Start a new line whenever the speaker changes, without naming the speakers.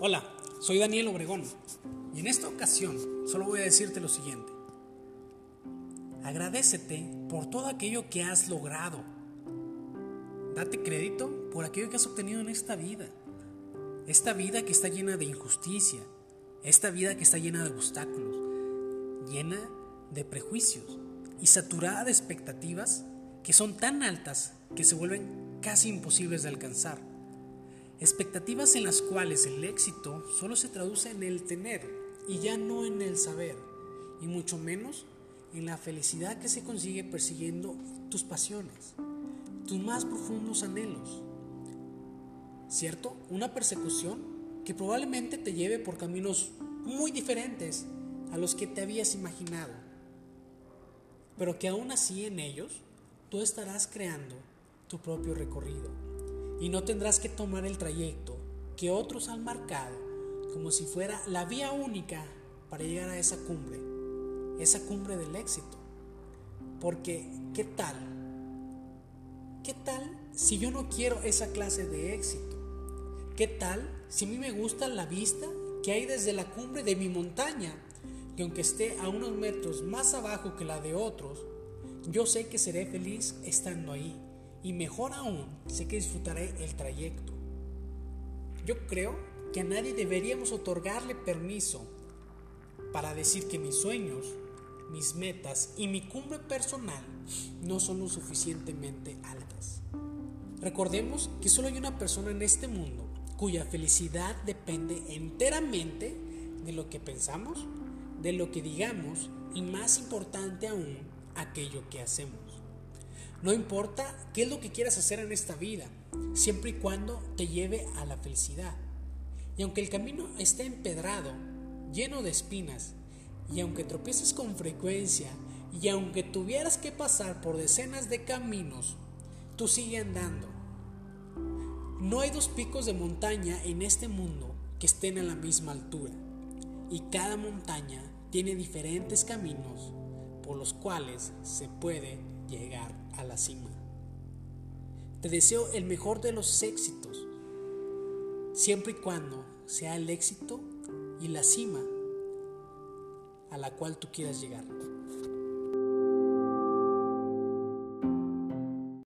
Hola, soy Daniel Obregón y en esta ocasión solo voy a decirte lo siguiente. Agradecete por todo aquello que has logrado. Date crédito por aquello que has obtenido en esta vida. Esta vida que está llena de injusticia, esta vida que está llena de obstáculos, llena de prejuicios y saturada de expectativas que son tan altas que se vuelven casi imposibles de alcanzar. Expectativas en las cuales el éxito solo se traduce en el tener y ya no en el saber, y mucho menos en la felicidad que se consigue persiguiendo tus pasiones, tus más profundos anhelos. ¿Cierto? Una persecución que probablemente te lleve por caminos muy diferentes a los que te habías imaginado, pero que aún así en ellos tú estarás creando tu propio recorrido y no tendrás que tomar el trayecto que otros han marcado como si fuera la vía única para llegar a esa cumbre, esa cumbre del éxito. Porque, ¿qué tal? ¿Qué tal si yo no quiero esa clase de éxito? ¿Qué tal si a mí me gusta la vista que hay desde la cumbre de mi montaña? Que aunque esté a unos metros más abajo que la de otros, yo sé que seré feliz estando ahí y mejor aún, sé que disfrutaré el trayecto. Yo creo que a nadie deberíamos otorgarle permiso para decir que mis sueños, mis metas y mi cumbre personal no son lo suficientemente altas. Recordemos que solo hay una persona en este mundo cuya felicidad depende enteramente de lo que pensamos, de lo que digamos y más importante aún, aquello que hacemos. No importa qué es lo que quieras hacer en esta vida, siempre y cuando te lleve a la felicidad. Y aunque el camino esté empedrado, lleno de espinas, y aunque tropieces con frecuencia, y aunque tuvieras que pasar por decenas de caminos, tú sigue andando. No hay dos picos de montaña en este mundo que estén a la misma altura, y cada montaña tiene diferentes caminos por los cuales se puede llegar a la cima. Te deseo el mejor de los éxitos, siempre y cuando sea el éxito y la cima a la cual tú quieras llegar.